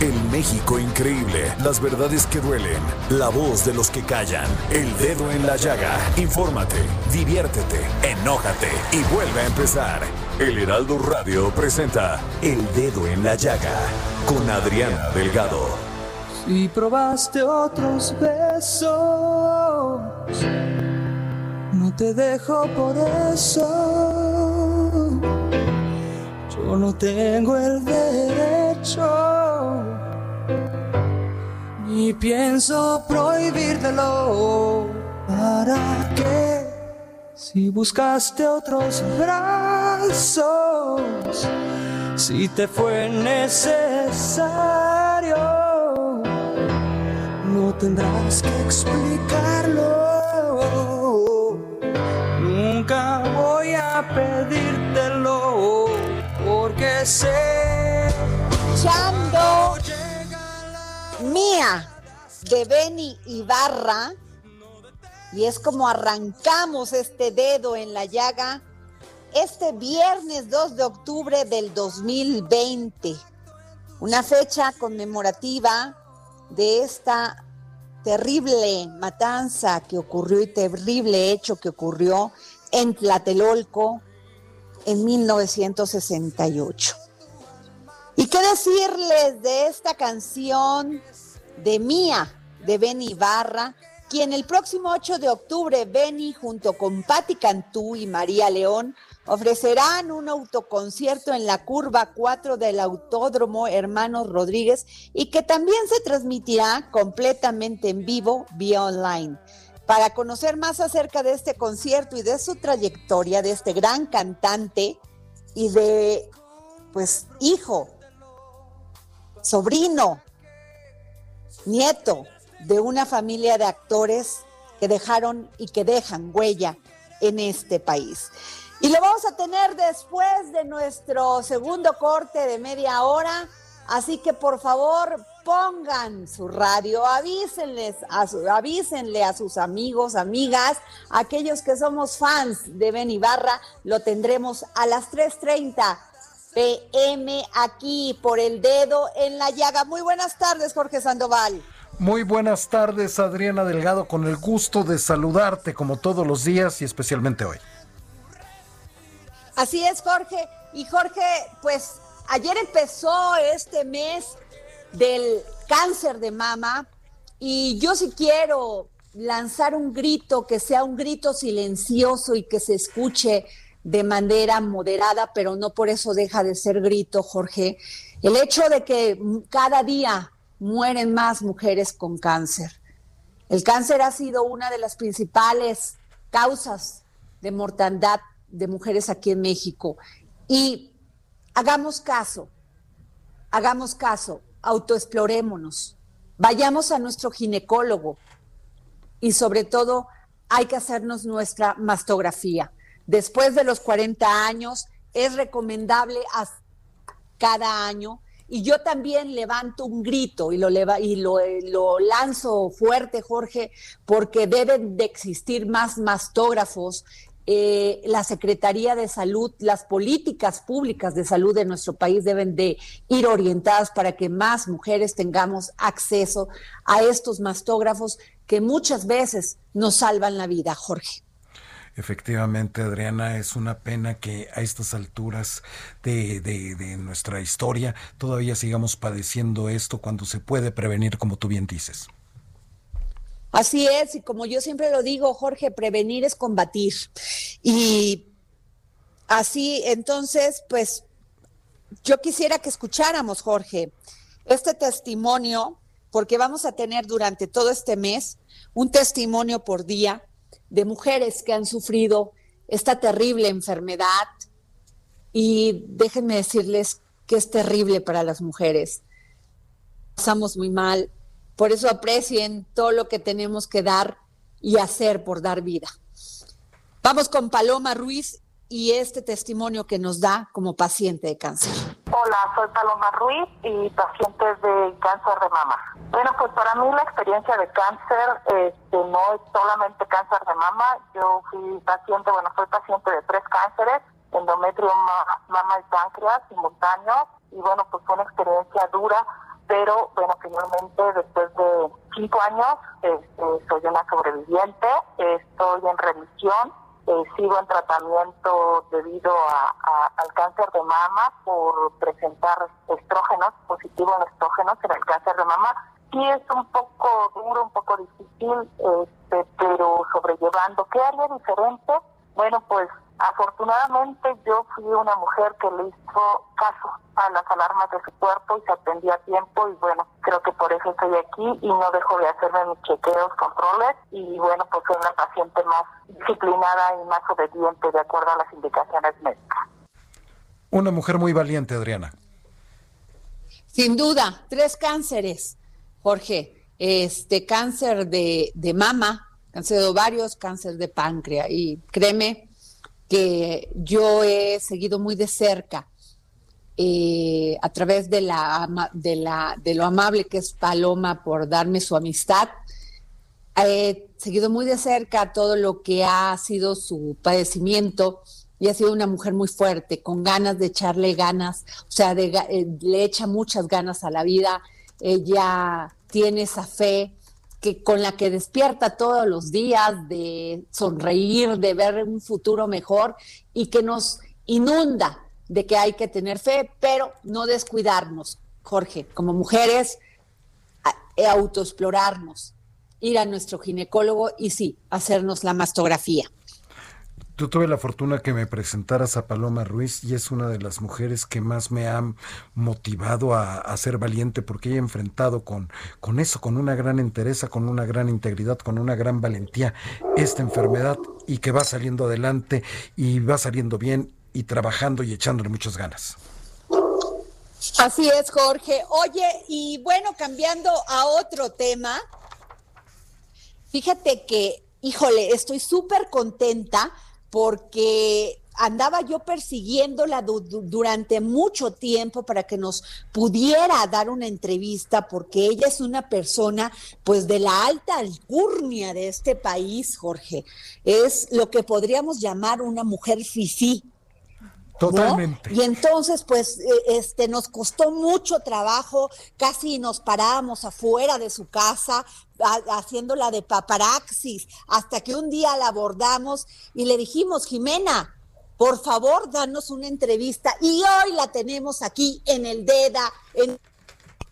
El México increíble, las verdades que duelen, la voz de los que callan, el dedo en la llaga. Infórmate, diviértete, enójate y vuelve a empezar. El Heraldo Radio presenta El Dedo en la Llaga con Adriana Delgado. Si probaste otros besos, no te dejo por eso. No tengo el derecho, ni pienso prohibírtelo. ¿Para qué? Si buscaste otros brazos, si te fue necesario, no tendrás que explicarlo. Nunca voy a pedírtelo, porque sé. Chando Mía de Benny Ibarra. Y es como arrancamos este dedo en la llaga este viernes 2 de octubre del 2020. Una fecha conmemorativa de esta terrible matanza que ocurrió y terrible hecho que ocurrió en Tlatelolco en 1968. ¿Y qué decirles de esta canción de Mía, de Benny Ibarra, quien el próximo 8 de octubre, Benny, junto con Patti Cantú y María León, ofrecerán un autoconcierto en la curva 4 del Autódromo Hermanos Rodríguez y que también se transmitirá completamente en vivo vía online. Para conocer más acerca de este concierto y de su trayectoria de este gran cantante y de, pues, hijo, sobrino, nieto de una familia de actores que dejaron y que dejan huella en este país. Y lo vamos a tener después de nuestro segundo corte de media hora. Así que por favor pongan su radio, avísenles a su, avísenle a sus amigos, amigas, aquellos que somos fans de Ben Ibarra, lo tendremos a las 3.30 pm aquí por el dedo en la llaga. Muy buenas tardes, Jorge Sandoval. Muy buenas tardes, Adriana Delgado, con el gusto de saludarte como todos los días y especialmente hoy. Así es, Jorge. Y Jorge, pues ayer empezó este mes del cáncer de mama y yo sí quiero lanzar un grito que sea un grito silencioso y que se escuche de manera moderada, pero no por eso deja de ser grito, Jorge. El hecho de que cada día mueren más mujeres con cáncer. El cáncer ha sido una de las principales causas de mortandad de mujeres aquí en México. Y hagamos caso, hagamos caso, autoexplorémonos, vayamos a nuestro ginecólogo y sobre todo hay que hacernos nuestra mastografía. Después de los 40 años es recomendable cada año y yo también levanto un grito y lo, y lo, lo, lanzo fuerte, Jorge, porque deben de existir más mastógrafos eh, la Secretaría de Salud, las políticas públicas de salud de nuestro país deben de ir orientadas para que más mujeres tengamos acceso a estos mastógrafos que muchas veces nos salvan la vida, Jorge. Efectivamente, Adriana, es una pena que a estas alturas de, de, nuestra historia todavía sigamos padeciendo esto cuando se puede prevenir, como tú bien dices. Así es, y como yo siempre lo digo, Jorge, prevenir es combatir. Y así, entonces, pues yo quisiera que escucháramos, Jorge, este testimonio, porque vamos a tener durante todo este mes un testimonio por día de mujeres que han sufrido esta terrible enfermedad. Y déjenme decirles que es terrible para las mujeres. Pasamos muy mal, por eso aprecien todo lo que tenemos que dar y hacer por dar vida. Vamos con Paloma Ruiz y este testimonio que nos da como paciente de cáncer. Hola, soy Paloma Ruiz y paciente de cáncer de mama. Bueno, pues para mí la experiencia de cáncer este, no es solamente cáncer de mama. Yo fui paciente, bueno, soy paciente de tres cánceres, endometrio, mama y páncreas simultáneos. Y bueno, pues fue una experiencia dura pero bueno, finalmente después de cinco años este, soy una sobreviviente, estoy en remisión, eh, sigo en tratamiento debido a, al cáncer de mama por presentar estrógenos, positivos estrógenos en el cáncer de mama. Sí es un poco duro, un poco difícil, este, pero sobrellevando. ¿Qué haría diferente? Bueno, pues Afortunadamente yo fui una mujer que le hizo caso a las alarmas de su cuerpo y se atendía a tiempo y bueno, creo que por eso estoy aquí y no dejo de hacerme mis chequeos, controles y bueno, pues soy una paciente más disciplinada y más obediente de acuerdo a las indicaciones médicas. Una mujer muy valiente, Adriana. Sin duda, tres cánceres, Jorge. Este cáncer de, de mama, cáncer de ovarios, cáncer de páncreas. Y créeme, que yo he seguido muy de cerca eh, a través de, la, de, la, de lo amable que es Paloma por darme su amistad. He seguido muy de cerca todo lo que ha sido su padecimiento y ha sido una mujer muy fuerte, con ganas de echarle ganas, o sea, eh, le echa muchas ganas a la vida. Ella tiene esa fe, que con la que despierta todos los días de sonreír, de ver un futuro mejor y que nos inunda de que hay que tener fe, pero no descuidarnos, Jorge, como mujeres, autoexplorarnos, ir a nuestro ginecólogo y sí, hacernos la mastografía. Yo tuve la fortuna que me presentaras a Paloma Ruiz y es una de las mujeres que más me han motivado a, ser valiente porque he enfrentado con, con eso, con una gran entereza, con una gran integridad, con una gran valentía esta enfermedad y que va saliendo adelante y va saliendo bien y trabajando y echándole muchas ganas. Así es, Jorge. Oye, y bueno, cambiando a otro tema, fíjate que, híjole, estoy súper contenta porque andaba yo persiguiéndola durante mucho tiempo para que nos pudiera dar una entrevista, porque ella es una persona pues de la alta alcurnia de este país, Jorge. Es lo que podríamos llamar una mujer fifí. Totalmente. Y entonces, pues, eh, este, nos costó mucho trabajo, casi nos parábamos afuera de su casa haciéndola de paparaxis, hasta que un día la abordamos y le dijimos, Jimena, por favor, danos una entrevista. Y hoy la tenemos aquí en el DEDA, en,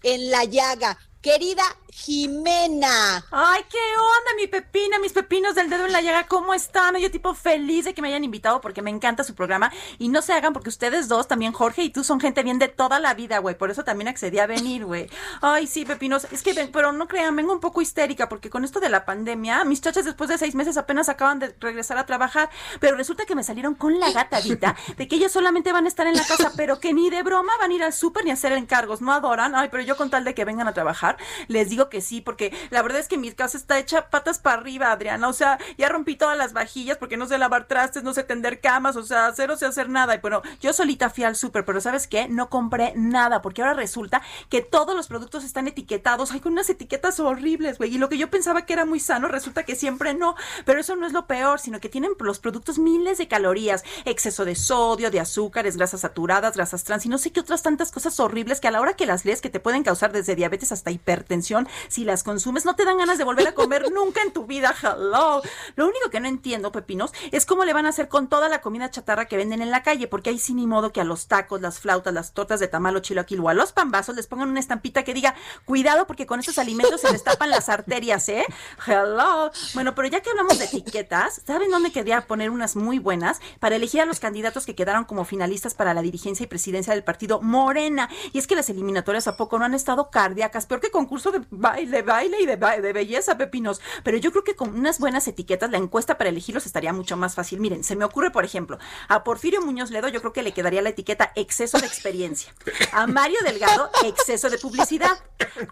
en La Llaga. Querida Jimena. Ay, qué onda, mi pepina, mis pepinos del dedo en la llaga, ¿cómo están? Yo tipo feliz de que me hayan invitado porque me encanta su programa y no se hagan porque ustedes dos, también Jorge y tú son gente bien de toda la vida, güey, por eso también accedí a venir, güey. Ay, sí, pepinos, es que, pero no crean, vengo un poco histérica porque con esto de la pandemia, mis chachas después de seis meses apenas acaban de regresar a trabajar, pero resulta que me salieron con la gatadita de que ellos solamente van a estar en la casa, pero que ni de broma van a ir al súper ni a hacer encargos, no adoran, ay, pero yo con tal de que vengan a trabajar, les digo que sí, porque la verdad es que mi casa está hecha patas para arriba, Adriana. O sea, ya rompí todas las vajillas porque no sé lavar trastes, no sé tender camas, o sea, cero sé hacer nada. Y bueno, yo solita fui al súper, pero ¿sabes qué? No compré nada, porque ahora resulta que todos los productos están etiquetados. Hay con unas etiquetas horribles, güey. Y lo que yo pensaba que era muy sano, resulta que siempre no. Pero eso no es lo peor, sino que tienen los productos miles de calorías, exceso de sodio, de azúcares, grasas saturadas, grasas trans y no sé qué otras tantas cosas horribles que a la hora que las lees que te pueden causar desde diabetes hasta hipertensión, si las consumes, no te dan ganas de volver a comer nunca en tu vida. Hello. Lo único que no entiendo, pepinos, es cómo le van a hacer con toda la comida chatarra que venden en la calle, porque ahí sí ni modo que a los tacos, las flautas, las tortas de tamal o chilaquil o a los pambazos les pongan una estampita que diga, cuidado porque con estos alimentos se les tapan las arterias, ¿eh? Hello. Bueno, pero ya que hablamos de etiquetas, ¿saben dónde quería poner unas muy buenas para elegir a los candidatos que quedaron como finalistas para la dirigencia y presidencia del partido Morena? Y es que las eliminatorias a poco no han estado cardíacas, peor que concurso de baile, baile y de, de belleza, pepinos. Pero yo creo que con unas buenas etiquetas la encuesta para elegirlos estaría mucho más fácil. Miren, se me ocurre, por ejemplo, a Porfirio Muñoz Ledo yo creo que le quedaría la etiqueta exceso de experiencia. A Mario Delgado, exceso de publicidad.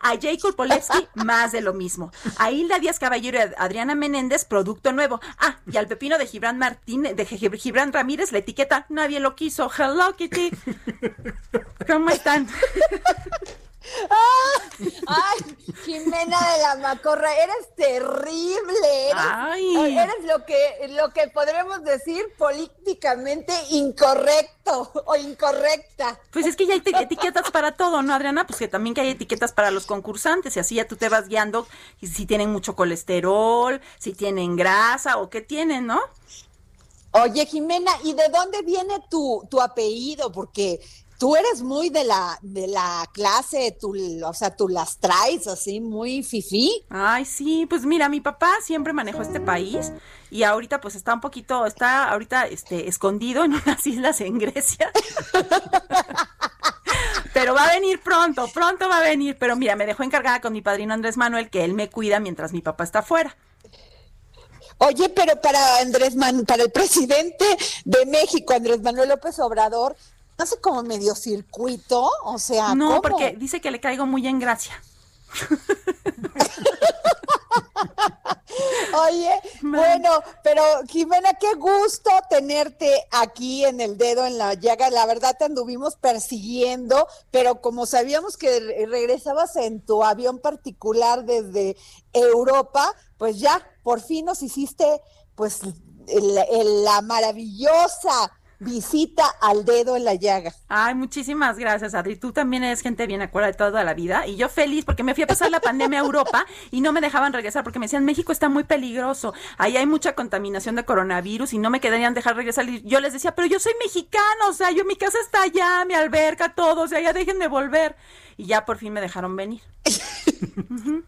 A Jacob Polewski, más de lo mismo. A Hilda Díaz Caballero y Adriana Menéndez, producto nuevo. Ah, y al pepino de Gibran Martínez, de Gibran Ramírez, la etiqueta nadie lo quiso. Hello Kitty. ¿Cómo están? Ay, Jimena de la Macorra, eres terrible. Eres, Ay. eres lo que lo que podremos decir políticamente incorrecto o incorrecta. Pues es que ya hay etiquetas para todo, ¿no, Adriana? Pues que también que hay etiquetas para los concursantes y así ya tú te vas guiando y si tienen mucho colesterol, si tienen grasa o qué tienen, ¿no? Oye, Jimena, ¿y de dónde viene tu, tu apellido? Porque tú eres muy de la de la clase, tú, o sea, tú las traes así muy fifí. Ay, sí, pues mira, mi papá siempre manejó este país y ahorita pues está un poquito, está ahorita este escondido en unas islas en Grecia. Pero va a venir pronto, pronto va a venir. Pero mira, me dejó encargada con mi padrino Andrés Manuel que él me cuida mientras mi papá está afuera. Oye, pero para Andrés Man, para el presidente de México, Andrés Manuel López Obrador, no sé como medio circuito, o sea, No, ¿cómo? porque dice que le caigo muy en gracia. Oye, bueno, pero Jimena, qué gusto tenerte aquí en el dedo en la llaga. La verdad te anduvimos persiguiendo, pero como sabíamos que re- regresabas en tu avión particular desde Europa, pues ya por fin nos hiciste pues el- el- la maravillosa visita al dedo en la llaga. Ay, muchísimas gracias, Adri. Tú también eres gente bien acuerda de toda la vida. Y yo feliz porque me fui a pasar la pandemia a Europa y no me dejaban regresar porque me decían, México está muy peligroso. Ahí hay mucha contaminación de coronavirus y no me querían dejar regresar. Y yo les decía, pero yo soy mexicano, o sea, yo mi casa está allá, mi alberca, todo, o sea, ya dejen de volver. Y ya por fin me dejaron venir.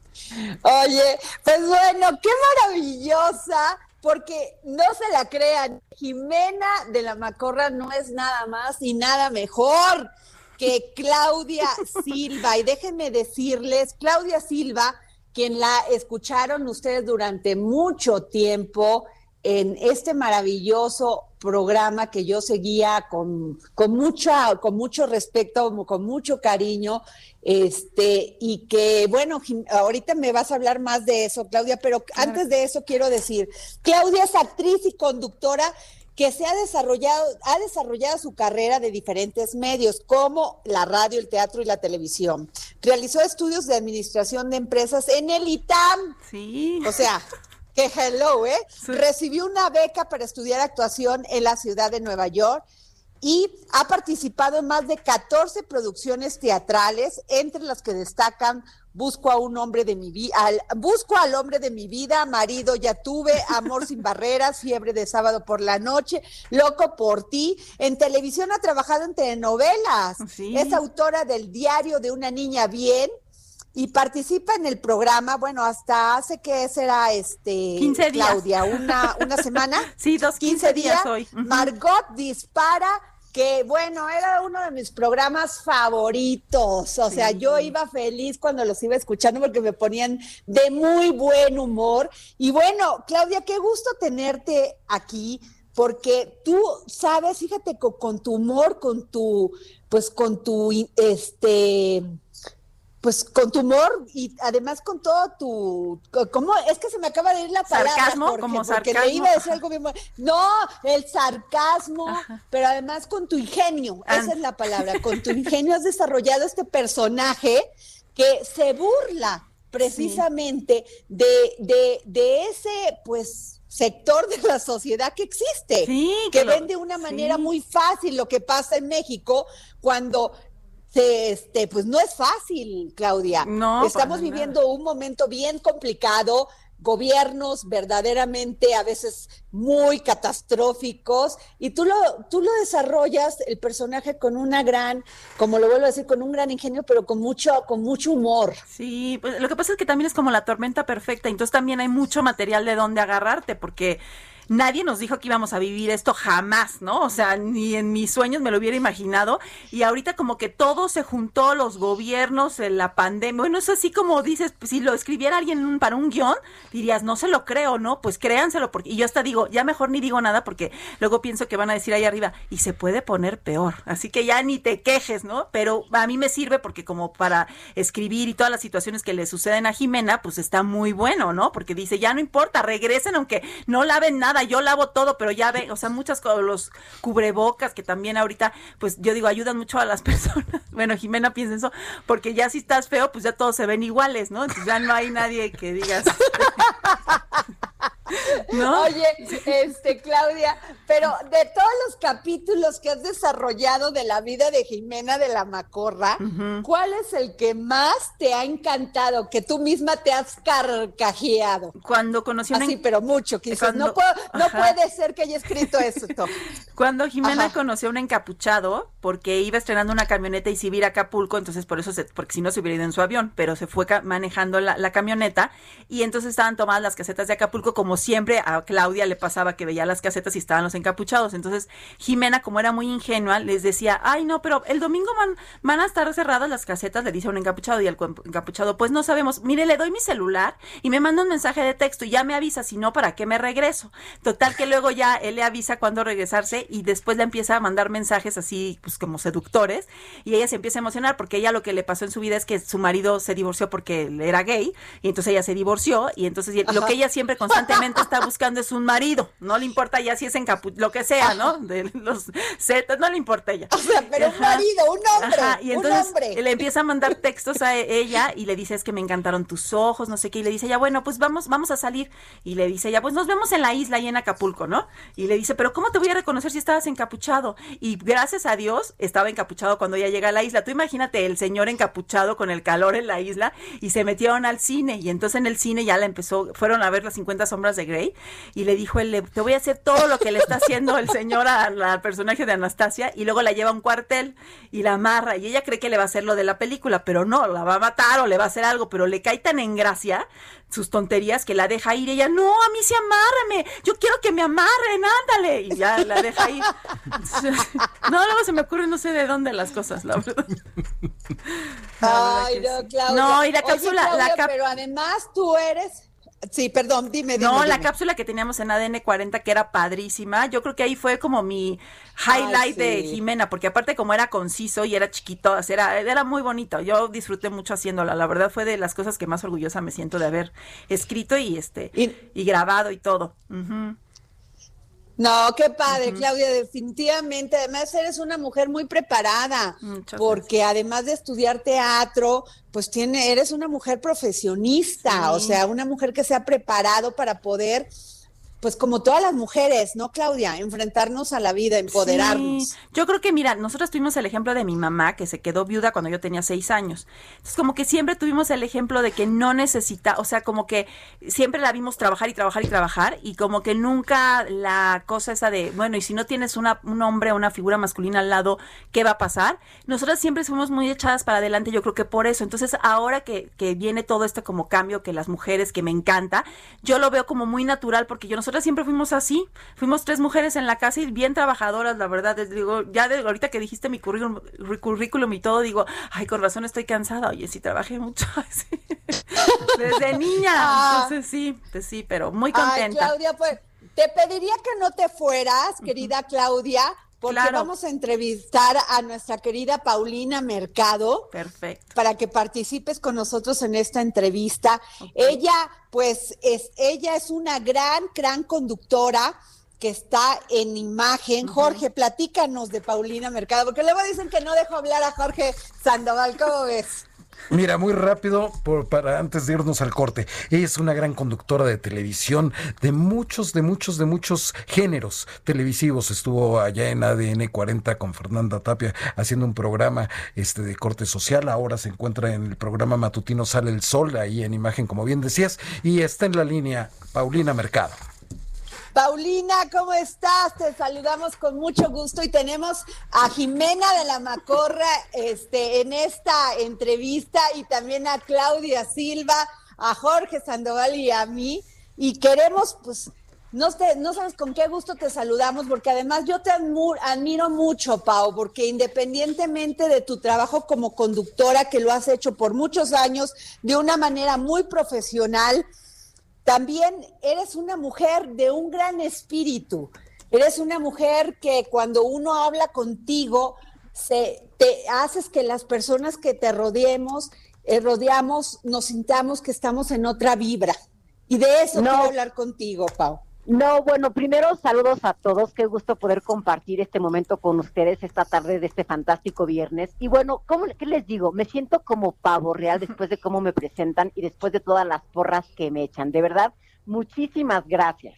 Oye, pues bueno, qué maravillosa, porque no se la crean, Jimena de la Macorra no es nada más y nada mejor que Claudia Silva. Y déjenme decirles, Claudia Silva, quien la escucharon ustedes durante mucho tiempo en este maravilloso programa que yo seguía con, con, mucha, con mucho respeto, con mucho cariño, este, y que, bueno, ahorita me vas a hablar más de eso, Claudia, pero antes de eso quiero decir, Claudia es actriz y conductora que se ha desarrollado, ha desarrollado su carrera de diferentes medios, como la radio, el teatro y la televisión. Realizó estudios de administración de empresas en el ITAM, Sí. o sea, que hello, ¿eh? Recibió una beca para estudiar actuación en la ciudad de Nueva York y ha participado en más de 14 producciones teatrales, entre las que destacan Busco a un hombre de mi vida, Busco al hombre de mi vida, Marido ya tuve, Amor sin barreras, Fiebre de sábado por la noche, Loco por ti. En televisión ha trabajado en telenovelas. Sí. Es autora del Diario de una niña bien y participa en el programa, bueno, hasta hace que será este 15 días. Claudia, una, una semana. Sí, dos, 15 días hoy. Margot dispara, que bueno, era uno de mis programas favoritos. O sea, yo iba feliz cuando los iba escuchando porque me ponían de muy buen humor. Y bueno, Claudia, qué gusto tenerte aquí. Porque tú sabes, fíjate, con, con tu humor, con tu, pues con tu, este, pues con tu humor y además con todo tu ¿cómo? Es que se me acaba de ir la palabra. Sarcasmo, Jorge, como porque sarcasmo. le iba a decir algo bien bueno. No, el sarcasmo, pero además con tu ingenio, Ah. esa es la palabra. Con tu ingenio has desarrollado este personaje que se burla precisamente de, de, de ese, pues, sector de la sociedad que existe, Sí, que que lo- ven de una manera sí. muy fácil lo que pasa en México cuando este, pues no es fácil, Claudia. No, Estamos viviendo un momento bien complicado, gobiernos verdaderamente a veces muy catastróficos y tú lo tú lo desarrollas el personaje con una gran, como lo vuelvo a decir, con un gran ingenio, pero con mucho con mucho humor. Sí, pues lo que pasa es que también es como la tormenta perfecta, entonces también hay mucho material de dónde agarrarte, porque nadie nos dijo que íbamos a vivir esto jamás, ¿no? O sea, ni en mis sueños me lo hubiera imaginado. Y ahorita como que todo se juntó, los gobiernos, eh, la pandemia. Bueno, es así como dices, pues, si lo escribiera alguien para un guion, dirías, no se lo creo, ¿no? Pues créanselo. Porque... Y yo hasta digo, ya mejor ni digo nada porque luego pienso que van a decir ahí arriba, y se puede poner peor. Así que ya ni te quejes, ¿no? Pero a mí me sirve porque como para escribir y todas las situaciones que le suceden a Jimena, pues está muy bueno, ¿no? Porque dice, ya no importa, regresen aunque no laven nada, yo lavo todo, pero ya ve, o sea, muchas cosas, los cubrebocas que también ahorita, pues yo digo, ayudan mucho a las personas. Bueno, Jimena piensa eso, porque ya si estás feo, pues ya todos se ven iguales, ¿no? Entonces ya no hay nadie que digas. ¿No? Oye, este, Claudia, pero de todos los capítulos que has desarrollado de la vida de Jimena de la Macorra, ¿cuál es el que más te ha encantado, que tú misma te has carcajeado? Cuando conocí una Así, pero mucho, quizás. Cuando- no, puedo- no puede ser que haya escrito eso. Tom. Cuando Jimena Ajá. conoció a un encapuchado, porque iba estrenando una camioneta y se iba a ir a Acapulco, entonces por eso, se, porque si no se hubiera ido en su avión, pero se fue manejando la, la camioneta y entonces estaban tomadas las casetas de Acapulco, como siempre a Claudia le pasaba que veía las casetas y estaban los encapuchados. Entonces Jimena, como era muy ingenua, les decía, ay no, pero el domingo van, van a estar cerradas las casetas, le dice a un encapuchado y cu- encapuchado, pues no sabemos, mire, le doy mi celular y me manda un mensaje de texto y ya me avisa, si no, ¿para qué me regreso? Total que luego ya él le avisa cuándo regresarse y después le empieza a mandar mensajes así, pues como seductores y ella se empieza a emocionar porque ella lo que le pasó en su vida es que su marido se divorció porque él era gay y entonces ella se divorció y entonces lo que ella siempre constantemente está buscando es un marido, no le importa ya si es encapu lo que sea, ¿no? De los zetas, no le importa ella. O sea, pero un marido, un hombre, Ajá, y un entonces hombre. le empieza a mandar textos a e- ella y le dice es que me encantaron tus ojos, no sé qué, y le dice ya bueno, pues vamos, vamos a salir. Y le dice ya, pues nos vemos en la isla y en Acapulco, ¿no? Y le dice, pero ¿cómo te voy a reconocer si estabas encapuchado? Y gracias a Dios estaba encapuchado cuando ella llega a la isla. Tú imagínate el señor encapuchado con el calor en la isla y se metieron al cine y entonces en el cine ya la empezó, fueron a ver las 50 sombras de Grey y le dijo él, "Le- te voy a hacer todo lo que le está haciendo el señor al personaje de Anastasia y luego la lleva a un cuartel y la amarra y ella cree que le va a hacer lo de la película, pero no, la va a matar o le va a hacer algo, pero le cae tan en gracia sus tonterías que la deja ir. Ella, no, a mí sí amárrame, yo quiero que me amarren, ándale. Y ya la deja ir. No, luego se me ocurre no sé de dónde las cosas, la verdad. La Ay, verdad no, sí. Claudia. No, y la Oye, cápsula, la cap- pero además tú eres. Sí, perdón, dime, dime. No, la cápsula que teníamos en ADN 40 que era padrísima. Yo creo que ahí fue como mi highlight Ay, de. Jimena, porque aparte como era conciso y era chiquito, era, era muy bonito. Yo disfruté mucho haciéndola. La verdad fue de las cosas que más orgullosa me siento de haber escrito y este Y- y, grabado y todo. No, qué padre, Claudia, definitivamente. Además, eres una mujer muy preparada, Muchas porque además de estudiar teatro, pues tiene, eres una mujer profesionista, Sí. o sea, una mujer que se ha preparado para poder, pues como todas las mujeres, ¿no, Claudia? Enfrentarnos a la vida, empoderarnos. Yo creo que, mira, nosotros tuvimos el ejemplo de mi mamá, que se quedó viuda cuando yo tenía seis años. Entonces, como que siempre tuvimos el ejemplo de que no necesita, o sea, como que siempre la vimos trabajar y trabajar y trabajar, y como que nunca la cosa esa de, bueno, y si no tienes una, un hombre o una figura masculina al lado, ¿qué va a pasar? Nosotras siempre fuimos muy echadas para adelante, yo creo que por eso. Entonces, ahora que, que viene todo este como cambio que las mujeres, que me encanta, yo lo veo como muy natural, porque yo nosotras siempre fuimos así, fuimos tres mujeres en la casa y bien trabajadoras, la verdad, les digo, ya de ahorita que dijiste mi currículum, currículum y todo, digo, ay, con razón estoy cansada, oye, sí trabajé mucho, desde niña, Ah. entonces sí, pues sí, pero muy Ay, contenta. Claudia, pues te pediría que no te fueras, querida Claudia, porque Claro. vamos a entrevistar a nuestra querida Paulina Mercado. Perfecto. para que participes con nosotros en esta entrevista. Ella, pues, es, ella es una gran, gran conductora que está en imagen. Jorge, platícanos de Paulina Mercado, porque luego dicen que no dejo hablar a Jorge Sandoval, ¿cómo ves? Mira, muy rápido, por, para antes de irnos al corte. Ella es una gran conductora de televisión de muchos, de muchos, de muchos géneros televisivos. Estuvo allá en ADN 40 con Fernanda Tapia haciendo un programa este, de corte social. Ahora se encuentra en el programa matutino Sale el Sol, ahí en imagen, como bien decías. Y está en la línea Paulina Mercado. Paulina, ¿cómo estás? Te saludamos con mucho gusto y tenemos a Jimena de la Macorra este, en esta entrevista y también a Claudia Silva, a Jorge Sandoval y a mí. Y queremos, pues, no, no sabes con qué gusto te saludamos, porque además yo te admiro mucho, Pau, porque independientemente de tu trabajo como conductora, que lo has hecho por muchos años de una manera muy profesional, también eres una mujer de un gran espíritu. Eres una mujer que cuando uno habla contigo, se, te haces que las personas que te rodeemos, eh, rodeamos, nos sintamos que estamos en otra vibra. Y de eso quiero hablar contigo, Pau. No, bueno, primero saludos a todos, qué gusto poder compartir este momento con ustedes esta tarde de este fantástico viernes. Y bueno, ¿cómo, ¿qué les digo? Me siento como pavo real después de cómo me presentan y después de todas las porras que me echan. De verdad, muchísimas gracias.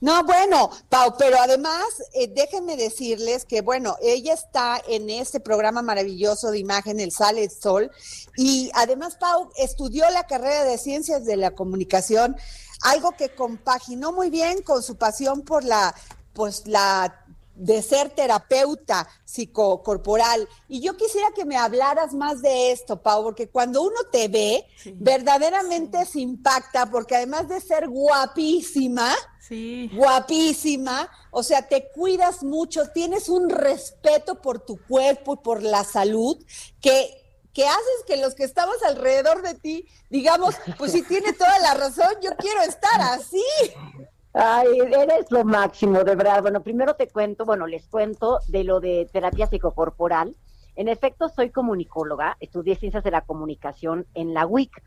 No, bueno, Pau, pero además eh, déjenme decirles que, bueno, ella está en este programa maravilloso de imagen, El Sale Sol, y además, Pau, estudió la carrera de Ciencias de la Comunicación algo que compaginó muy bien con su pasión por la, pues la de ser terapeuta psicocorporal. Y yo quisiera que me hablaras más de esto, Pau, porque cuando uno te ve, verdaderamente se impacta, porque además de ser guapísima, guapísima, o sea, te cuidas mucho, tienes un respeto por tu cuerpo y por la salud que que haces que los que estamos alrededor de ti digamos, pues si tiene toda la razón, yo quiero estar así. Ay, eres lo máximo, de verdad. Bueno, primero te cuento, bueno, les cuento de lo de terapia psicocorporal. En efecto, soy comunicóloga, estudié ciencias de la comunicación en la WIC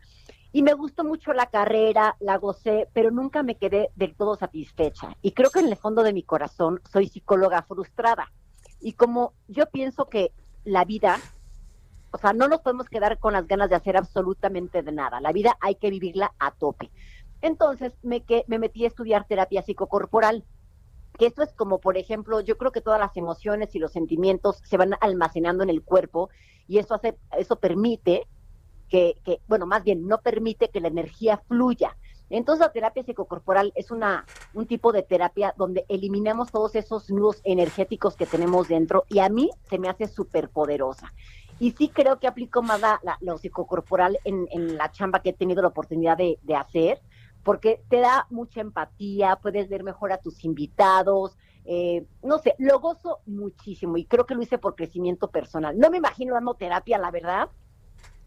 y me gustó mucho la carrera, la gocé, pero nunca me quedé del todo satisfecha. Y creo que en el fondo de mi corazón soy psicóloga frustrada. Y como yo pienso que la vida o sea, no nos podemos quedar con las ganas de hacer absolutamente de nada. La vida hay que vivirla a tope. Entonces me, que, me metí a estudiar terapia psicocorporal, que esto es como, por ejemplo, yo creo que todas las emociones y los sentimientos se van almacenando en el cuerpo y eso, hace, eso permite que, que, bueno, más bien no permite que la energía fluya. Entonces la terapia psicocorporal es una, un tipo de terapia donde eliminamos todos esos nudos energéticos que tenemos dentro y a mí se me hace súper poderosa. Y sí creo que aplico más la, lo psicocorporal en, la chamba que he tenido la oportunidad de, hacer, porque te da mucha empatía, puedes ver mejor a tus invitados, eh, no sé, lo gozo muchísimo y creo que lo hice por crecimiento personal. No me imagino dando terapia, la verdad,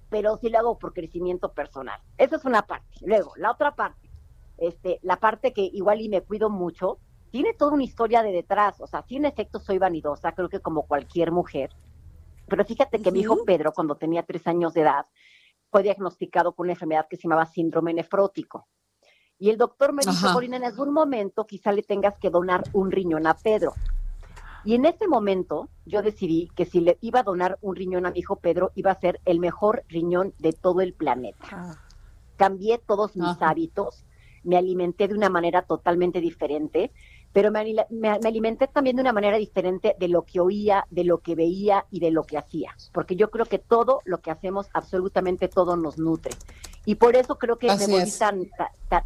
pero sí lo hago por crecimiento personal. Esa es una parte. Luego, la otra parte, este, la parte que igual y me cuido mucho, tiene toda una historia de detrás, o sea, sí en efecto soy vanidosa, creo que como cualquier mujer, pero fíjate que mi hijo Pedro, cuando tenía tres años de edad, fue diagnosticado con una enfermedad que se llamaba síndrome nefrótico. Y el doctor me dijo, Corina, en algún momento quizá le tengas que donar un riñón a Pedro. Y en ese momento yo decidí que si le iba a donar un riñón a mi hijo Pedro, iba a ser el mejor riñón de todo el planeta. Ah. Cambié todos mis hábitos, me alimenté de una manera totalmente diferente pero me, alimenté también de una manera diferente de lo que oía, de lo que veía y de lo que hacía, porque yo creo que todo lo que hacemos, absolutamente todo nos nutre. Y por eso creo que me volví tan,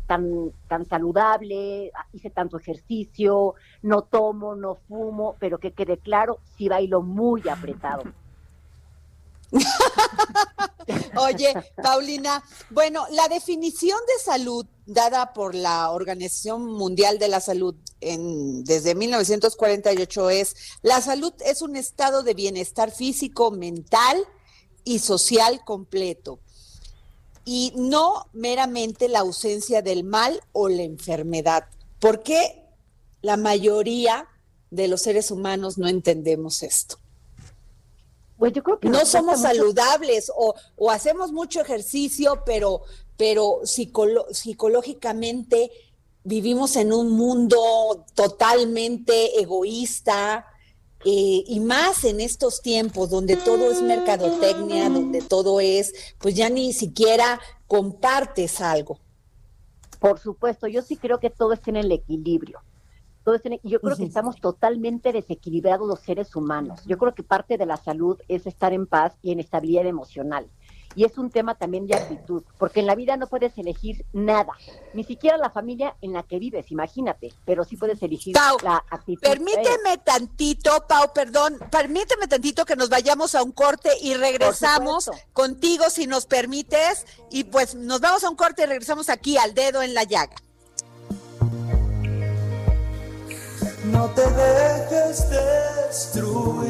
tan, tan saludable, hice tanto ejercicio, no tomo, no fumo, pero que quede claro, sí bailo muy apretado. Oye, Paulina, bueno, la definición de salud dada por la Organización Mundial de la Salud en, desde 1948 es, la salud es un estado de bienestar físico, mental y social completo y no meramente la ausencia del mal o la enfermedad. ¿Por qué la mayoría de los seres humanos no entendemos esto? Pues yo creo que no somos saludables o, o, hacemos mucho ejercicio, pero, pero psicológicamente vivimos en un mundo totalmente egoísta eh, y más en estos tiempos donde todo es mercadotecnia, donde todo es, pues ya ni siquiera compartes algo. Por supuesto, yo sí creo que todo está en el equilibrio. Yo creo que estamos totalmente desequilibrados los seres humanos. Yo creo que parte de la salud es estar en paz y en estabilidad emocional. Y es un tema también de actitud, porque en la vida no puedes elegir nada, ni siquiera la familia en la que vives, imagínate, pero sí puedes elegir Pau, la actitud. Permíteme tantito, Pau, perdón, permíteme tantito que nos vayamos a un corte y regresamos contigo si nos permites. Y pues nos vamos a un corte y regresamos aquí al dedo en la llaga. No te dejes destruir.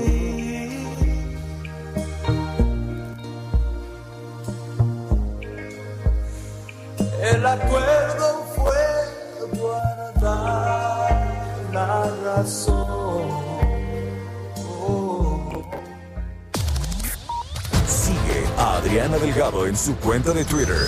El acuerdo fue guardar la razón. Sigue a Adriana Delgado en su cuenta de Twitter.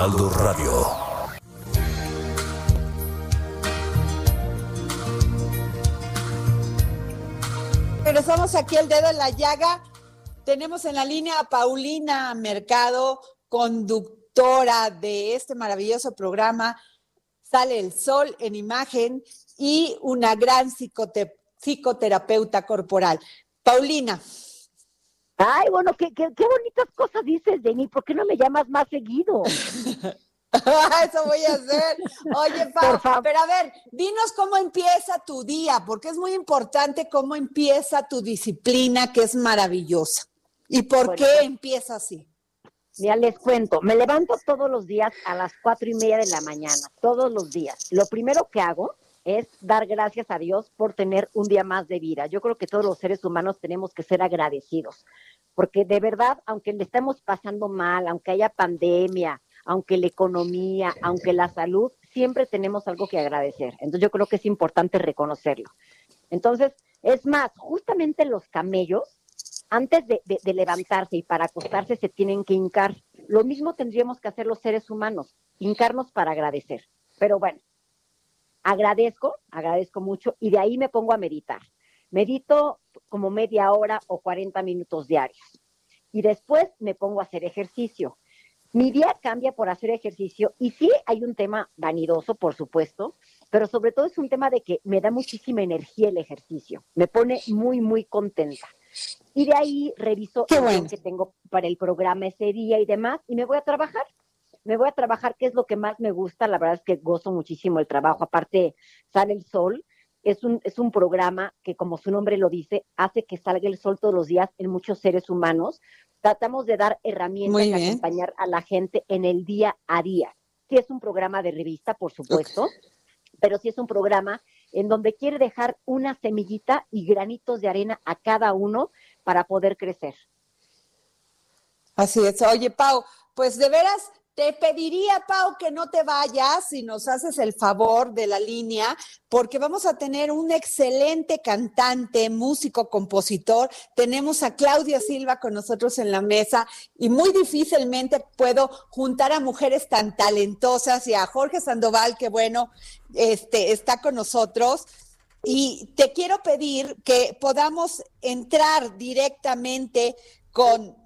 Heraldo Radio. Regresamos aquí al dedo en la llaga. Tenemos en la línea a Paulina Mercado, conductora de este maravilloso programa Sale el Sol en imagen y una gran psicote- psicoterapeuta corporal. Paulina, Ay, bueno, qué, qué, qué bonitas cosas dices de mí, ¿por qué no me llamas más seguido? eso voy a hacer. Oye, Pau, Por favor. pero a ver, dinos cómo empieza tu día, porque es muy importante cómo empieza tu disciplina, que es maravillosa. ¿Y por Bueno, qué pues- empieza así? Mira, les cuento, me levanto todos los días a las cuatro y media de la mañana, todos los días. Lo primero que hago es dar gracias a Dios por tener un día más de vida. Yo creo que todos los seres humanos tenemos que ser agradecidos, porque de verdad, aunque le estemos pasando mal, aunque haya pandemia, aunque la economía, aunque la salud, siempre tenemos algo que agradecer. Entonces yo creo que es importante reconocerlo. Entonces, es más, justamente los camellos antes de, de- de levantarse y para acostarse se tienen que hincar. Lo mismo tendríamos que hacer los seres humanos, hincarnos para agradecer. Pero bueno, agradezco, agradezco mucho y de ahí me pongo a meditar. Medito como media hora o 40 minutos diarios. Y después me pongo a hacer ejercicio. Mi día cambia por hacer ejercicio y sí hay un tema vanidoso, por supuesto, pero sobre todo es un tema de que me da muchísima energía el ejercicio. Me pone muy, muy contenta. Y de ahí reviso Qué bueno. que tengo para el programa ese día y demás, y me voy a trabajar. Me voy a trabajar, que es lo que más me gusta. La verdad es que gozo muchísimo el trabajo. Aparte, sale el sol. Es un, es un programa que, como su nombre lo dice, hace que salga el sol todos los días en muchos seres humanos. Tratamos de dar herramientas y acompañar a la gente en el día a día. Sí es un programa de revista, por supuesto, pero sí es un programa en donde quiere dejar una semillita y granitos de arena a cada uno para poder crecer. Así es. Oye, Pau, pues de veras te pediría, Pau, que no te vayas si nos haces el favor de la línea, porque vamos a tener un excelente cantante, músico, compositor. Tenemos a Claudia Silva con nosotros en la mesa y muy difícilmente puedo juntar a mujeres tan talentosas y a Jorge Sandoval, que bueno, este, está con nosotros. Y te quiero pedir que podamos entrar directamente con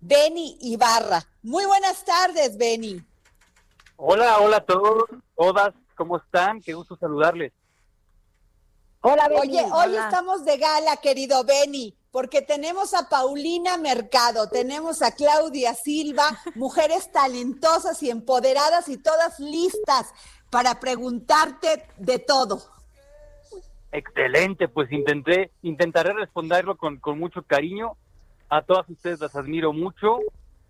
Beni Ibarra. Muy buenas tardes, Beni. Hola, hola a todos, todas, ¿cómo están? Qué gusto saludarles. Hola, Beni. Oye, hoy estamos de gala, querido Beni, porque tenemos a Paulina Mercado, tenemos a Claudia Silva, mujeres talentosas y empoderadas y todas listas para preguntarte de todo. Excelente, pues intenté, intentaré responderlo con, con mucho cariño. A todas ustedes las admiro mucho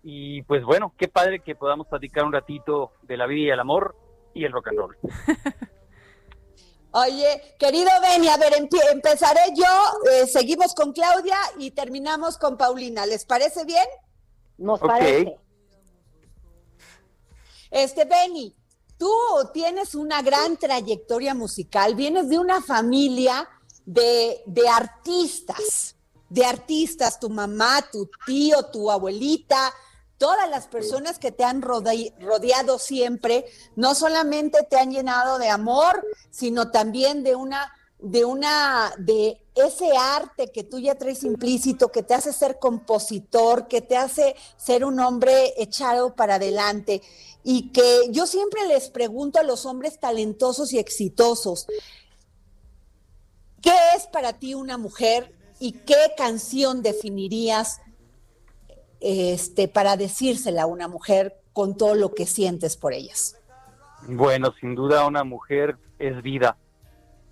Y pues bueno, qué padre que podamos platicar un ratito de la vida y el amor y el rock and roll. Oye, querido Benny, a ver, empezaré yo, eh, seguimos con Claudia y terminamos con Paulina. ¿Les parece bien? Nos Ok. parece. Este, Benny, tú tienes una gran trayectoria musical, vienes de una familia de, de artistas, de artistas, tu mamá, tu tío, tu abuelita, todas las personas que te han rodeado siempre, no solamente te han llenado de amor, sino también de una, de una, de ese arte que tú ya traes implícito, que te hace ser compositor, que te hace ser un hombre echado para adelante. Y que yo siempre les pregunto a los hombres talentosos y exitosos, ¿qué es para ti una mujer y qué canción definirías este, para decírsela a una mujer con todo lo que sientes por ellas? Bueno, sin duda una mujer es vida,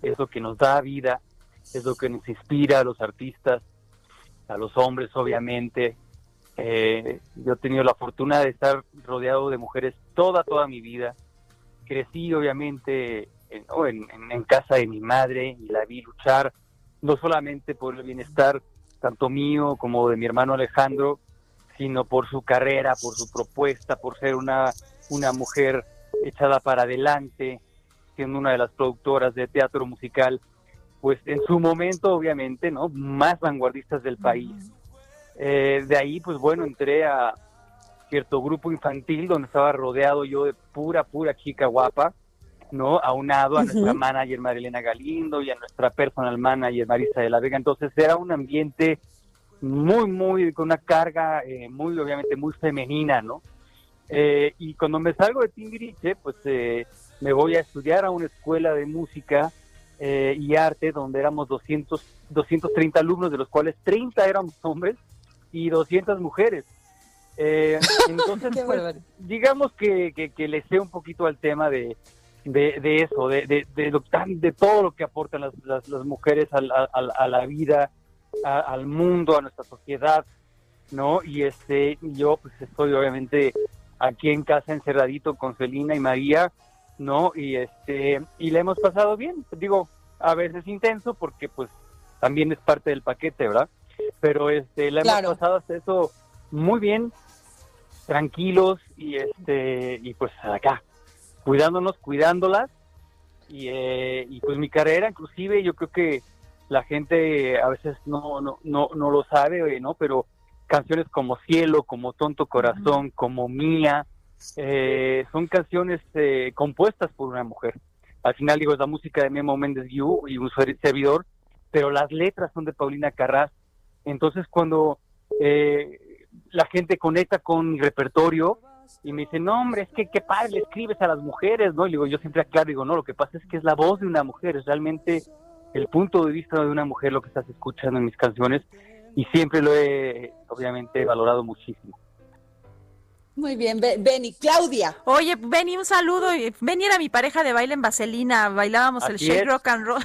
es lo que nos da vida, es lo que nos inspira a los artistas, a los hombres obviamente. Eh, yo he tenido la fortuna de estar rodeado de mujeres toda, toda mi vida. Crecí obviamente en- en casa de mi madre y la vi luchar no solamente por el bienestar tanto mío como de mi hermano Alejandro, sino por su carrera, por su propuesta, por ser una, una mujer echada para adelante, siendo una de las productoras de teatro musical, pues en su momento obviamente, ¿no? Más vanguardistas del país. Eh, de ahí, pues bueno, entré a cierto grupo infantil donde estaba rodeado yo de pura, pura chica guapa, ¿no? Aunado a nuestra Ujú. manager Marilena Galindo y a nuestra personal manager Marisa de la Vega. Entonces era un ambiente muy, muy, con una carga eh, muy, obviamente, muy femenina, ¿no? Eh, y cuando me salgo de Timbiriche, pues eh, me voy a estudiar a una escuela de música eh, y arte donde éramos 200, 230 alumnos, de los cuales 30 éramos hombres y 200 mujeres. Eh, entonces, pues, digamos que, que, que le sé un poquito al tema de, de, de eso, de, de, de, lo de todo lo que aportan las, las, las mujeres a, a- a la vida, a- al mundo, a nuestra sociedad, ¿no? Y este, yo pues estoy obviamente aquí en casa encerradito con Celina y María, ¿no? Y este, y le hemos pasado bien, digo, a veces intenso porque pues también es parte del paquete, ¿verdad? Pero este, Claro. hemos pasado hasta eso muy bien, tranquilos y este, y pues acá, cuidándonos, cuidándolas y, eh, y pues mi carrera inclusive yo creo que la gente a veces no no no, no lo sabe eh, no pero canciones como cielo como tonto corazón como mía eh, son canciones eh, compuestas por una mujer. Al final digo es la música de Memo Méndez Guiú y un ser- servidor pero las letras son de Paulina Carras entonces cuando eh, la gente conecta con mi repertorio y me dice, no, hombre, es que qué padre le escribes a las mujeres, ¿no? Y digo, yo siempre aclaro, digo, no, lo que pasa es que es la voz de una mujer, es realmente el punto de vista de una mujer lo que estás escuchando en mis canciones y siempre lo he, obviamente, valorado muchísimo. Muy bien, Be- Benny. Claudia. Oye, Benny, un saludo. Benny era mi pareja de baile en Vaselina. Bailábamos el shake rock and roll.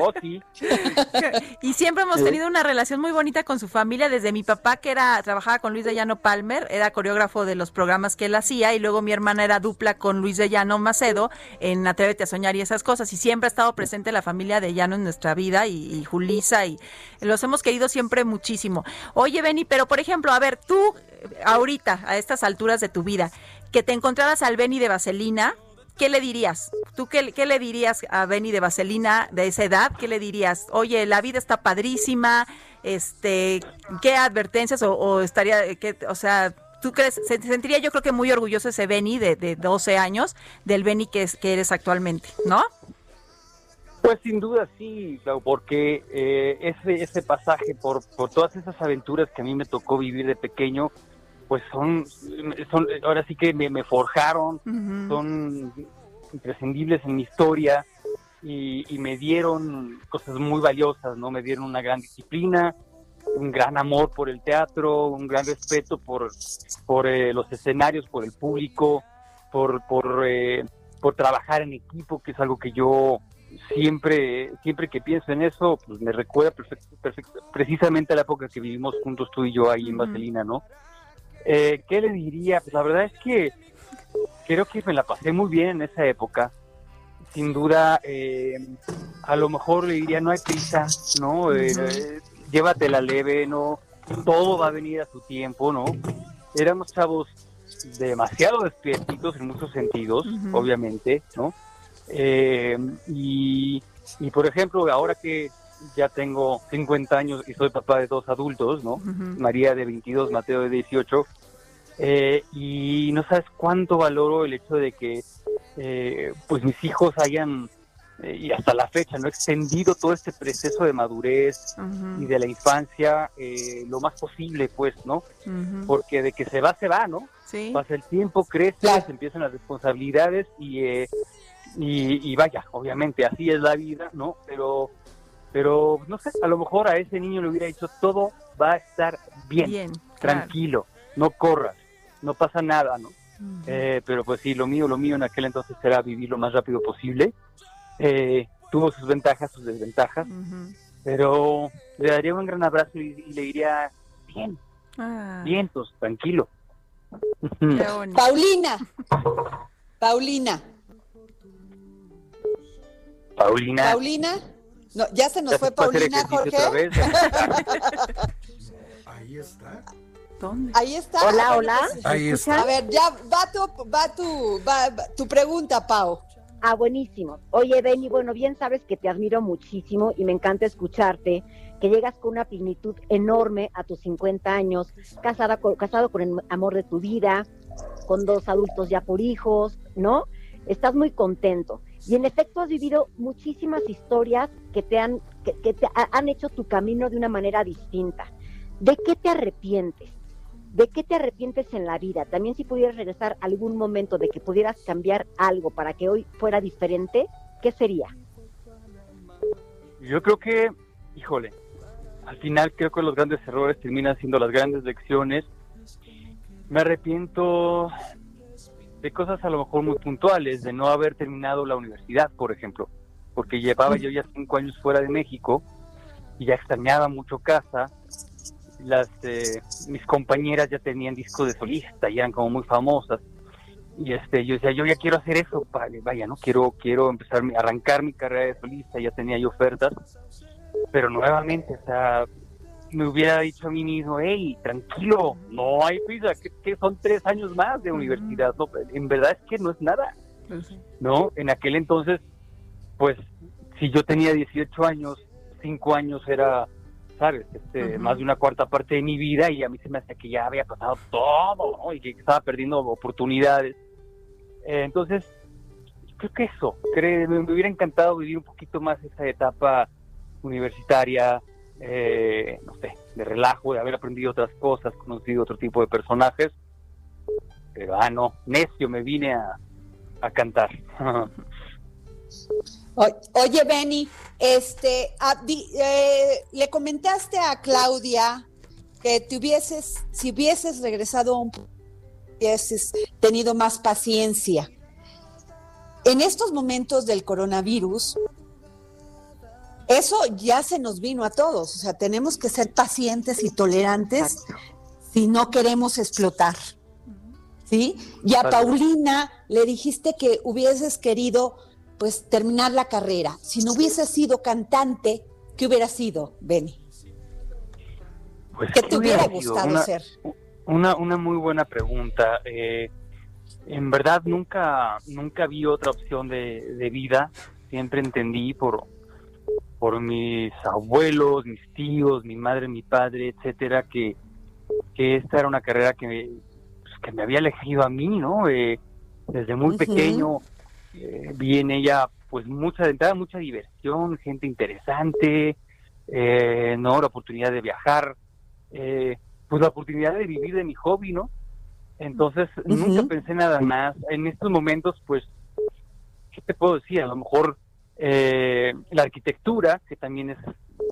Oh, sí, Y siempre hemos Sí. tenido una relación muy bonita con su familia, desde mi papá que era trabajaba con Luis de Llano Palmer, era coreógrafo de los programas que él hacía, y luego mi hermana era dupla con Luis de Llano Macedo en Atrévete a soñar y esas cosas, y siempre ha estado presente la familia de Llano en nuestra vida, y, y Julisa, y los hemos querido siempre muchísimo. Oye, Benny, pero por ejemplo, a ver, tú ahorita, a estas alturas de tu vida, que te encontraras al Benny de Vaselina, ¿qué le dirías? ¿Tú qué, qué le dirías a Benny de Vaselina de esa edad? ¿Qué le dirías? Oye, la vida está padrísima, este, ¿qué advertencias o, o estaría, qué, o sea, tú crees, se sentiría yo creo que muy orgulloso ese Benny de, de 12 años del Benny que, es, que eres actualmente, ¿no? Pues sin duda sí, porque eh, ese, ese pasaje por, por todas esas aventuras que a mí me tocó vivir de pequeño, pues son, son ahora sí que me, me forjaron, son imprescindibles en mi historia y, y me dieron cosas muy valiosas, ¿no? Me dieron una gran disciplina, un gran amor por el teatro, un gran respeto por, por eh, los escenarios, por el público, por, por, eh, por trabajar en equipo, que es algo que yo siempre siempre que pienso en eso, pues me recuerda perfecto, perfecto, precisamente a la época que vivimos juntos tú y yo ahí en. Vaselina, ¿no? Eh, ¿Qué le diría? Pues la verdad es que creo que me la pasé muy bien en esa época. Sin duda, eh, a lo mejor le diría, no hay prisa, ¿no? Eh, llévatela leve, ¿no? Todo va a venir a su tiempo, ¿no? Éramos chavos demasiado despiertitos en muchos sentidos, obviamente, ¿no? Eh, y, y, por ejemplo, ahora que ya tengo 50 años y soy papá de dos adultos, ¿no? María de 22, Mateo de 18, eh, y no sabes cuánto valoro el hecho de que eh, pues mis hijos hayan, eh, y hasta la fecha, no extendido todo este proceso de madurez y de la infancia eh, lo más posible, pues, ¿no? Porque de que se va, se va, ¿no? Sí. Pasa el tiempo, crece, Claro. se empiezan las responsabilidades y, eh, y, y vaya, obviamente así es la vida, ¿no? Pero, pero no sé, a lo mejor a ese niño le hubiera dicho todo va a estar bien, Bien, claro. tranquilo, no corras, no pasa nada, ¿no? Eh, pero pues sí, lo mío, lo mío en aquel entonces era vivir lo más rápido posible. Eh, tuvo sus ventajas, sus desventajas, pero le daría un gran abrazo y, y le diría, bien, Ah, bien, pues tranquilo. Paulina. Paulina, Paulina. No, ya se nos ¿ya fue Paulina, Jorge. otra vez? Ahí está. ¿Dónde? Ahí está. Hola, hola. Ahí ¿Me está. A ver, ya va tu, va tu, va, va tu pregunta, Pau. Ah, buenísimo. Oye, Benny, bueno, bien sabes que te admiro muchísimo y me encanta escucharte, que llegas con una plenitud enorme a tus 50 años, casada con- casado con el amor de tu vida, con dos adultos ya por hijos, ¿no? Estás muy contento. Y en efecto has vivido muchísimas historias que te han, que, te ha- han hecho tu camino de una manera distinta. ¿De qué te arrepientes? ¿De qué te arrepientes en la vida? También si pudieras regresar algún momento de que pudieras cambiar algo para que hoy fuera diferente, ¿qué sería? Yo creo que, híjole, al final creo que los grandes errores terminan siendo las grandes lecciones. Me arrepiento de cosas a lo mejor muy puntuales, de no haber terminado la universidad, por ejemplo, porque llevaba yo ya cinco años fuera de México y ya extrañaba mucho casa. Las eh, mis compañeras ya tenían discos de solista, ya eran como muy famosas. Y este yo decía yo ya quiero hacer eso vaya no quiero quiero empezar arrancar mi carrera de solista ya tenía yo ofertas. Pero nuevamente o sea me hubiera dicho a mí mismo hey tranquilo no hay prisa que, que son tres años más de universidad no en verdad es que no es nada Pues no en aquel entonces pues si yo tenía 18 años cinco años era sabes este más de una cuarta parte de mi vida y a mí se me hacía que ya había pasado todo ¿no? y que estaba perdiendo oportunidades. Eh, entonces creo que eso creo, me, me hubiera encantado vivir un poquito más esa etapa universitaria eh, no sé de relajo de haber aprendido otras cosas conocido otro tipo de personajes pero ah no necio me vine a, a cantar Oye, Benny, este, ah, eh, le comentaste a Claudia que te hubieses, si hubieses regresado un hubieses tenido más paciencia. En estos momentos del coronavirus, eso ya se nos vino a todos. O sea, tenemos que ser pacientes y tolerantes si no queremos explotar. ¿Sí? Y a. Paulina le dijiste que hubieses querido pues terminar la carrera. Si no hubieses sido cantante, ¿qué hubiera sido, Benny? Pues, ¿Qué te hubiera gustado Una- ser? Una, una muy buena pregunta. Eh, en verdad nunca, nunca vi otra opción de, de vida. Siempre entendí por, por mis abuelos, mis tíos, mi madre, mi padre, etcétera, que, que esta era una carrera que me, pues, que me había elegido a mí, ¿no? Eh, desde muy pequeño eh, vi en ella pues mucha entrada, mucha diversión, gente interesante, eh, no la oportunidad de viajar, eh, pues la oportunidad de vivir de mi hobby, ¿no? Entonces nunca pensé nada más. En estos momentos, pues, ¿qué te puedo decir? A lo mejor eh, la arquitectura, que también es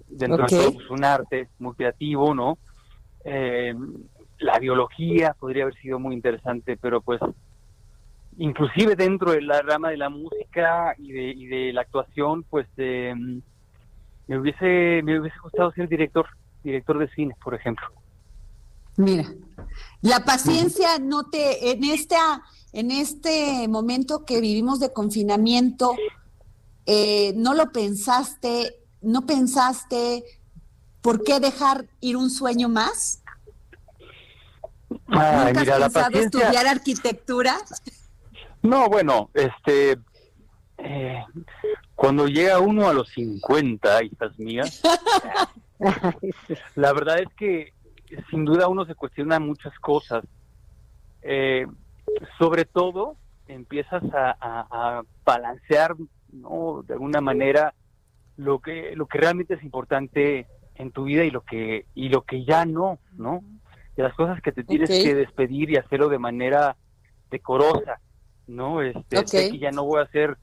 dentro de todo pues, un arte muy creativo, ¿no? Eh, la biología podría haber sido muy interesante, pero pues inclusive dentro de la rama de la música y de, y de la actuación, pues eh, me hubiese me hubiese gustado ser director, director de cine, por ejemplo. Mira, la paciencia no te, en esta, en este momento que vivimos de confinamiento, eh, no lo pensaste, no pensaste por qué dejar ir un sueño más. Ay, ¿Nunca mira, has pensado estudiar arquitectura? No, bueno, este. eh, cuando llega uno a los 50, hijas mías, la verdad es que sin duda uno se cuestiona muchas cosas. Eh, sobre todo, empiezas a, a- a balancear, ¿no? De alguna manera, lo que, lo que realmente es importante en tu vida y lo que, y lo que ya no, ¿no? De las cosas que te tienes que despedir y hacerlo de manera decorosa, ¿no? Este, sé que ya no voy a ser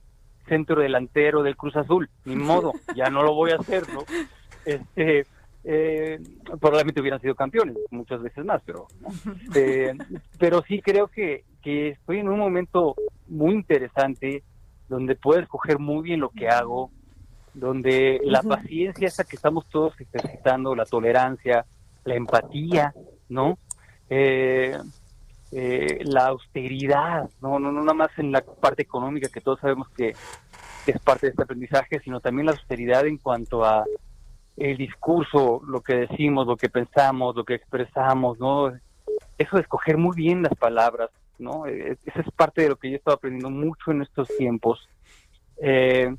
centro delantero del Cruz Azul, ni modo, ya no lo voy a hacer, ¿no? Este, eh, probablemente hubieran sido campeones muchas veces más, pero ¿no? Eh, pero sí creo que, que estoy en un momento muy interesante donde puedo escoger muy bien lo que hago, donde la paciencia esa que estamos todos ejercitando, la tolerancia, la empatía, ¿no? Eh, eh, la austeridad, ¿no? No, no nada más en la parte económica que todos sabemos que, que es parte de este aprendizaje, sino también la austeridad en cuanto a el discurso, lo que decimos, lo que pensamos, lo que expresamos, ¿no? Eso de escoger muy bien las palabras, ¿no? Eh, Esa es parte de lo que yo he estado aprendiendo mucho en estos tiempos. Eh,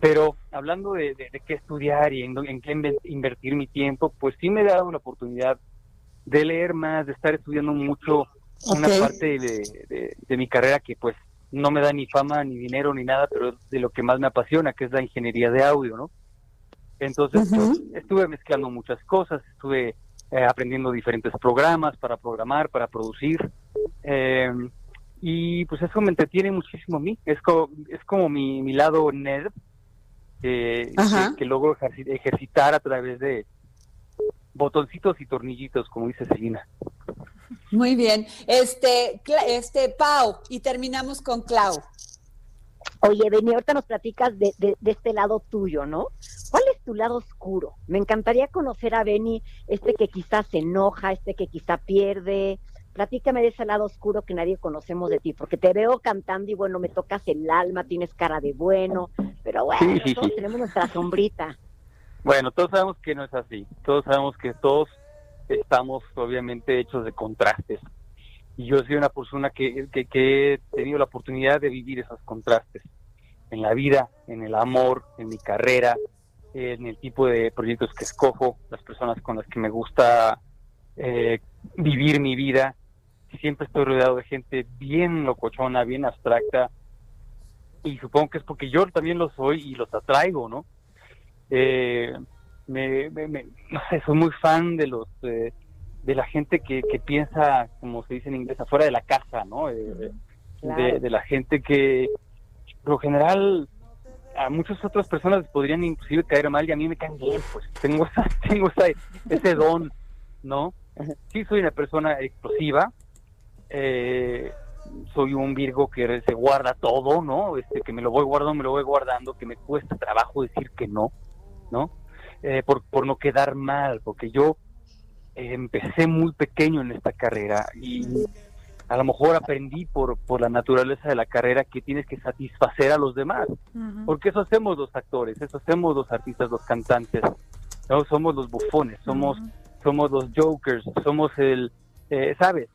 pero hablando de, de- de qué estudiar y en, en qué inve- invertir mi tiempo, pues sí me he dado la oportunidad de leer más, de estar estudiando mucho una parte de, de- mi carrera que pues no me da ni fama, ni dinero, ni nada, pero es de lo que más me apasiona, que es la ingeniería de audio, ¿no? Entonces, pues, estuve mezclando muchas cosas, estuve eh, aprendiendo diferentes programas para programar, para producir, eh, y pues eso me entretiene muchísimo a mí, es, co- es como mi, mi lado nerd, eh, que, que logro ejerci- ejercitar a través de botoncitos y tornillitos, como dice Selina. Muy bien. Este, este, Pau, y terminamos con Clau. Oye, Beni, ahorita nos platicas de, de- de este lado tuyo, ¿no? ¿Cuál es tu lado oscuro? Me encantaría conocer a Beni, este que quizás se enoja, este que quizá pierde. Platícame de ese lado oscuro que nadie conocemos de ti, porque te veo cantando y bueno, me tocas el alma, tienes cara de bueno, pero bueno, Sí, sí, todos sí. tenemos nuestra sombrita. Bueno, todos sabemos que no es así. Todos sabemos que todos estamos obviamente hechos de contrastes. Y yo soy una persona que, que, que he tenido la oportunidad de vivir esos contrastes en la vida, en el amor, en mi carrera, en el tipo de proyectos que escojo, las personas con las que me gusta eh, vivir mi vida. Siempre estoy rodeado de gente bien locochona, bien abstracta. Y supongo que es porque yo también lo soy y los atraigo, ¿no? eh, me, me- me- no sé, soy muy fan de los eh, de la gente que, que piensa, como se dice en inglés, afuera de la casa, ¿no? Eh, de la gente que, por lo general, a muchas otras personas les podrían inclusive caer mal y a mí me caen bien, pues tengo esa, tengo esa, ese don, ¿no? Sí soy una persona explosiva, eh, soy un Virgo que se guarda todo, ¿no? Este, que me lo voy guardando, me lo voy guardando, que me cuesta trabajo decir que no, ¿no? Eh, por, por no quedar mal, porque yo eh, empecé muy pequeño en esta carrera y a lo mejor aprendí por, por la naturaleza de la carrera que tienes que satisfacer a los demás, porque eso hacemos los actores, eso hacemos los artistas, los cantantes, ¿no? somos los bufones, somos, somos los jokers, somos el, eh, ¿sabes?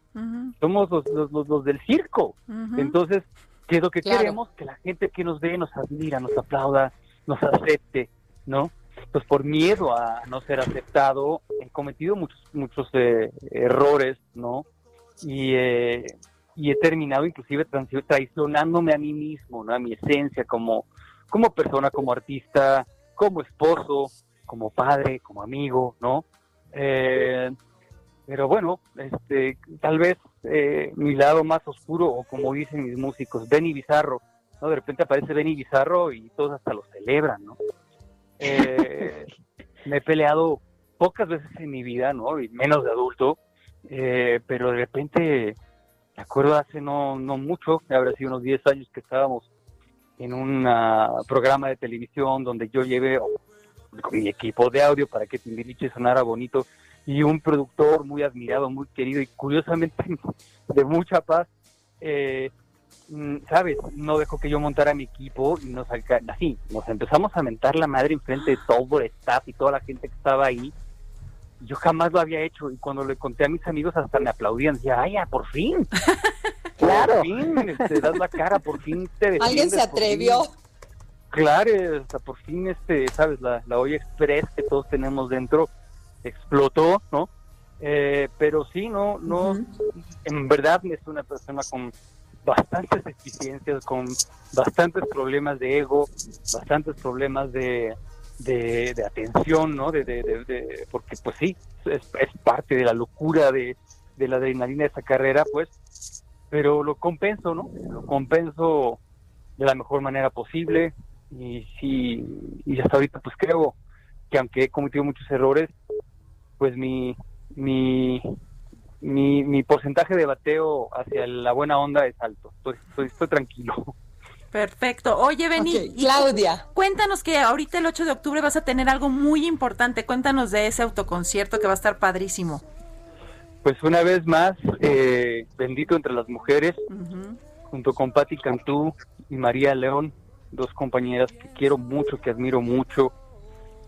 Somos los, los, los- los del circo. Entonces, ¿qué es lo que Claro. queremos? Que la gente que nos ve nos admira, nos aplauda, nos acepte, ¿no? Pues por miedo a no ser aceptado, he cometido muchos, muchos eh, errores, ¿no? Y, eh, y he terminado inclusive traicionándome a mí mismo, ¿no? A mi esencia como, como persona, como artista, como esposo, como padre, como amigo, ¿no? Eh, pero bueno, este, tal vez eh, mi lado más oscuro, o como dicen mis músicos, Benny Bizarro, ¿no? De repente aparece Benny Bizarro y todos hasta lo celebran, ¿no? Eh, me he peleado pocas veces en mi vida, ¿no? Y menos de adulto, eh, pero de repente, me acuerdo hace no, no mucho, habrá sido unos 10 años que estábamos en un ah, programa de televisión donde yo llevé mi equipo de audio para que Timbiriche sonara bonito y un productor muy admirado, muy querido y curiosamente de mucha paz, eh, mm, ¿sabes? No dejó que yo montara mi equipo y nos así, nos empezamos a mentar la madre enfrente de todo el staff y toda la gente que estaba ahí. Yo jamás lo había hecho y cuando le conté a mis amigos hasta me aplaudían, decía, ay, ya, por fin. Claro. Por fin, este, das la cara, por fin te Alguien se por fin". atrevió. Claro, hasta por fin, este, sabes, la, la olla express que todos tenemos dentro explotó, ¿no? Eh, pero sí, no, no, en verdad es una persona con bastantes deficiencias, con bastantes problemas de ego, bastantes problemas de, de, de atención, ¿no? De, de, de- de- porque pues sí, es, es parte de la locura de, de la adrenalina de esa carrera, pues, pero lo compenso, ¿no? Lo compenso de la mejor manera posible y sí, y hasta ahorita pues creo que aunque he cometido muchos errores, pues mi, mi, mi, mi porcentaje de bateo hacia la buena onda es alto. Estoy, estoy, estoy tranquilo. Perfecto. Oye, Beni, Claudia. cuéntanos que ahorita el 8 de octubre vas a tener algo muy importante. Cuéntanos de ese autoconcierto que va a estar padrísimo. Pues una vez más, eh, bendito entre las mujeres, junto con Patti Cantú y María León, dos compañeras que quiero mucho, que admiro mucho,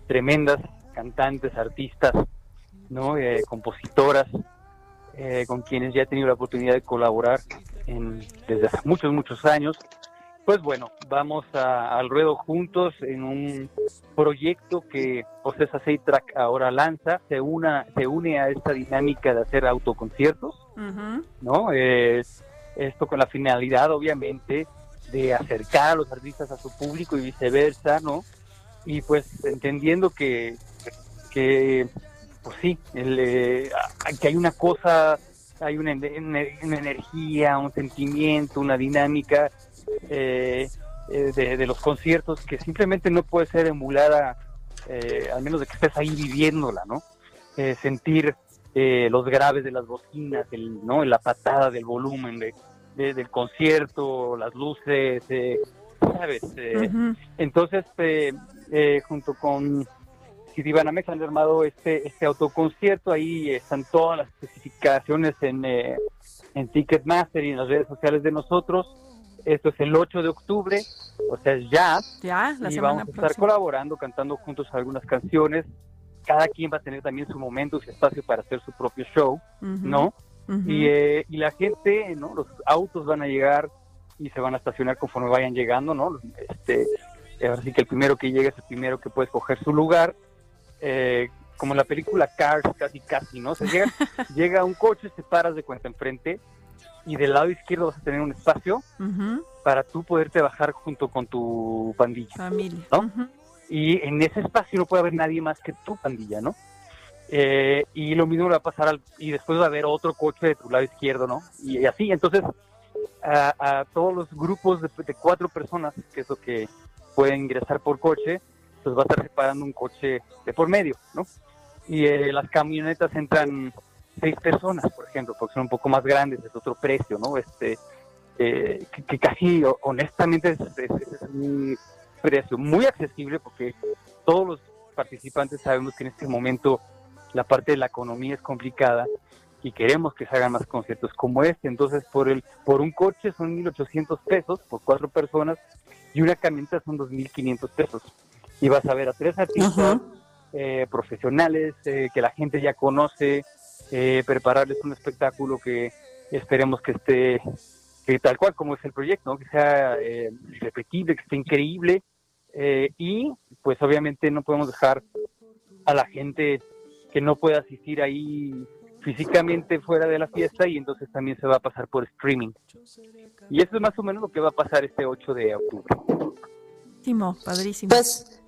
tremendas cantantes, artistas, ¿no? Eh, compositoras, eh, con quienes ya he tenido la oportunidad de colaborar en- desde hace muchos, muchos años. Pues bueno, vamos a- al ruedo juntos en un proyecto que Ocesa Track ahora lanza, se, una, se une a esta dinámica de hacer autoconciertos, Ujú. ¿no? Es esto con la finalidad, obviamente, de acercar a los artistas a su público y viceversa, ¿no? Y pues entendiendo que, que pues sí, el, eh, que hay una cosa, hay una, ener- una energía, un sentimiento, una dinámica eh, eh, de, de los conciertos que simplemente no puede ser emulada, eh, al menos de que estés ahí viviéndola, ¿no? Eh, sentir eh, los graves de las bocinas, el, ¿no? la patada del volumen de, de- del concierto, las luces, ¿sabes? Eh, Ujú. entonces, junto con Citibanamex han armado este, este autoconcierto, ahí están todas las especificaciones en, eh, en Ticketmaster y en las redes sociales de nosotros. Esto es el 8 de octubre, o sea, es ya, Ya, la y vamos a estar próxima. colaborando, cantando juntos algunas canciones. Cada quien va a tener también su momento, su espacio para hacer su propio show. ¿no? Y, eh, y la gente, ¿no? Los autos van a llegar y se van a estacionar conforme vayan llegando, ¿no? Este, ahora sí que el primero que llegue es el primero que puede escoger su lugar. Eh, como en la película Cars, casi casi, ¿no? O sea, llega, llega un coche, te paras de cuenta enfrente y del lado izquierdo vas a tener un espacio para tú poderte bajar junto con tu pandilla. Familia. ¿No? Y en ese espacio no puede haber nadie más que tu pandilla, ¿no? Eh, y lo mismo le va a pasar al, y después va a haber otro coche de tu lado izquierdo, ¿no? Y así, entonces, a, a todos los grupos de, de cuatro personas, que es lo que pueden ingresar por coche, pues va a estar separando un coche de por medio, ¿no? Y eh, las camionetas entran seis personas, por ejemplo, porque son un poco más grandes, es otro precio, ¿no? Este, eh, que, que casi, honestamente, es, es- es un precio muy accesible porque todos los participantes sabemos que en este momento la parte de la economía es complicada y queremos que se hagan más conciertos como este. Entonces, por el por un coche son 1.800 pesos por cuatro personas y una camioneta son 2.500 pesos. Y vas a ver a tres artistas eh, profesionales eh, que la gente ya conoce, eh, prepararles un espectáculo que esperemos que esté que tal cual como es el proyecto, ¿no? que sea eh, repetible, que esté increíble eh, y pues obviamente no podemos dejar a la gente que no puede asistir ahí físicamente fuera de la fiesta y entonces también se va a pasar por streaming. Y eso es más o menos lo que va a pasar este 8 de octubre. Padrísimo, padrísimo. Pues,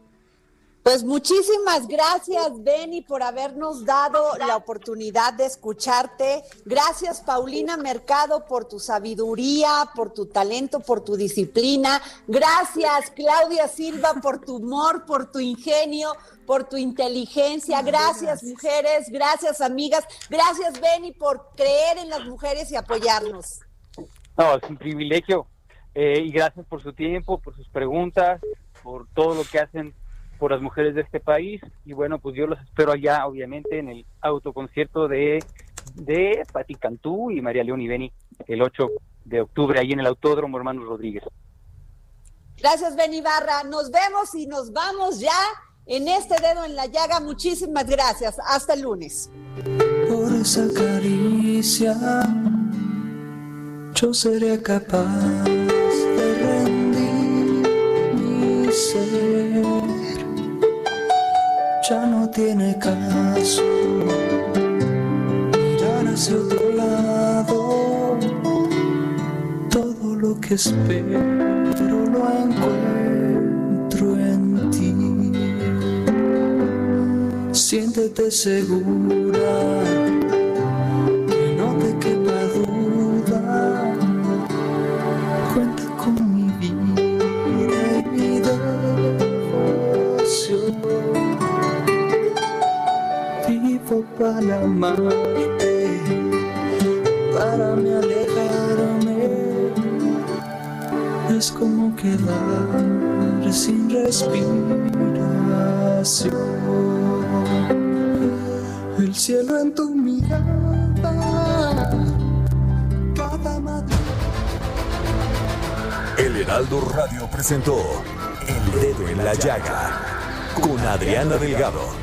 pues muchísimas gracias, Benny, por habernos dado la oportunidad de escucharte. Gracias, Paulina Mercado, por tu sabiduría, por tu talento, por tu disciplina. Gracias, Claudia Silva, por tu humor, por tu ingenio, por tu inteligencia. Gracias, mujeres. Gracias, amigas. Gracias, Benny, por creer en las mujeres y apoyarnos. No, es un privilegio. Eh, y gracias por su tiempo, por sus preguntas, por todo lo que hacen por las mujeres de este país y bueno, pues yo los espero allá, obviamente, en el autoconcierto de, de Pati Cantú y María León y Beni el 8 de octubre ahí en el Autódromo Hermanos Rodríguez. Gracias, Beni Barra. Nos vemos y nos vamos ya en este dedo en la llaga. Muchísimas gracias. Hasta el lunes. Por esa caricia, yo seré capaz de rendir mi ser. Ya no tiene caso mirar hacia otro lado. Todo lo que espero lo encuentro en ti. Siéntete segura, para amarte, para me alejarme. Es como quedar sin respiración. El cielo en tu mirada, cada madrugada. El Heraldo Radio presentó El Dedo en la Llaga con Adriana Delgado.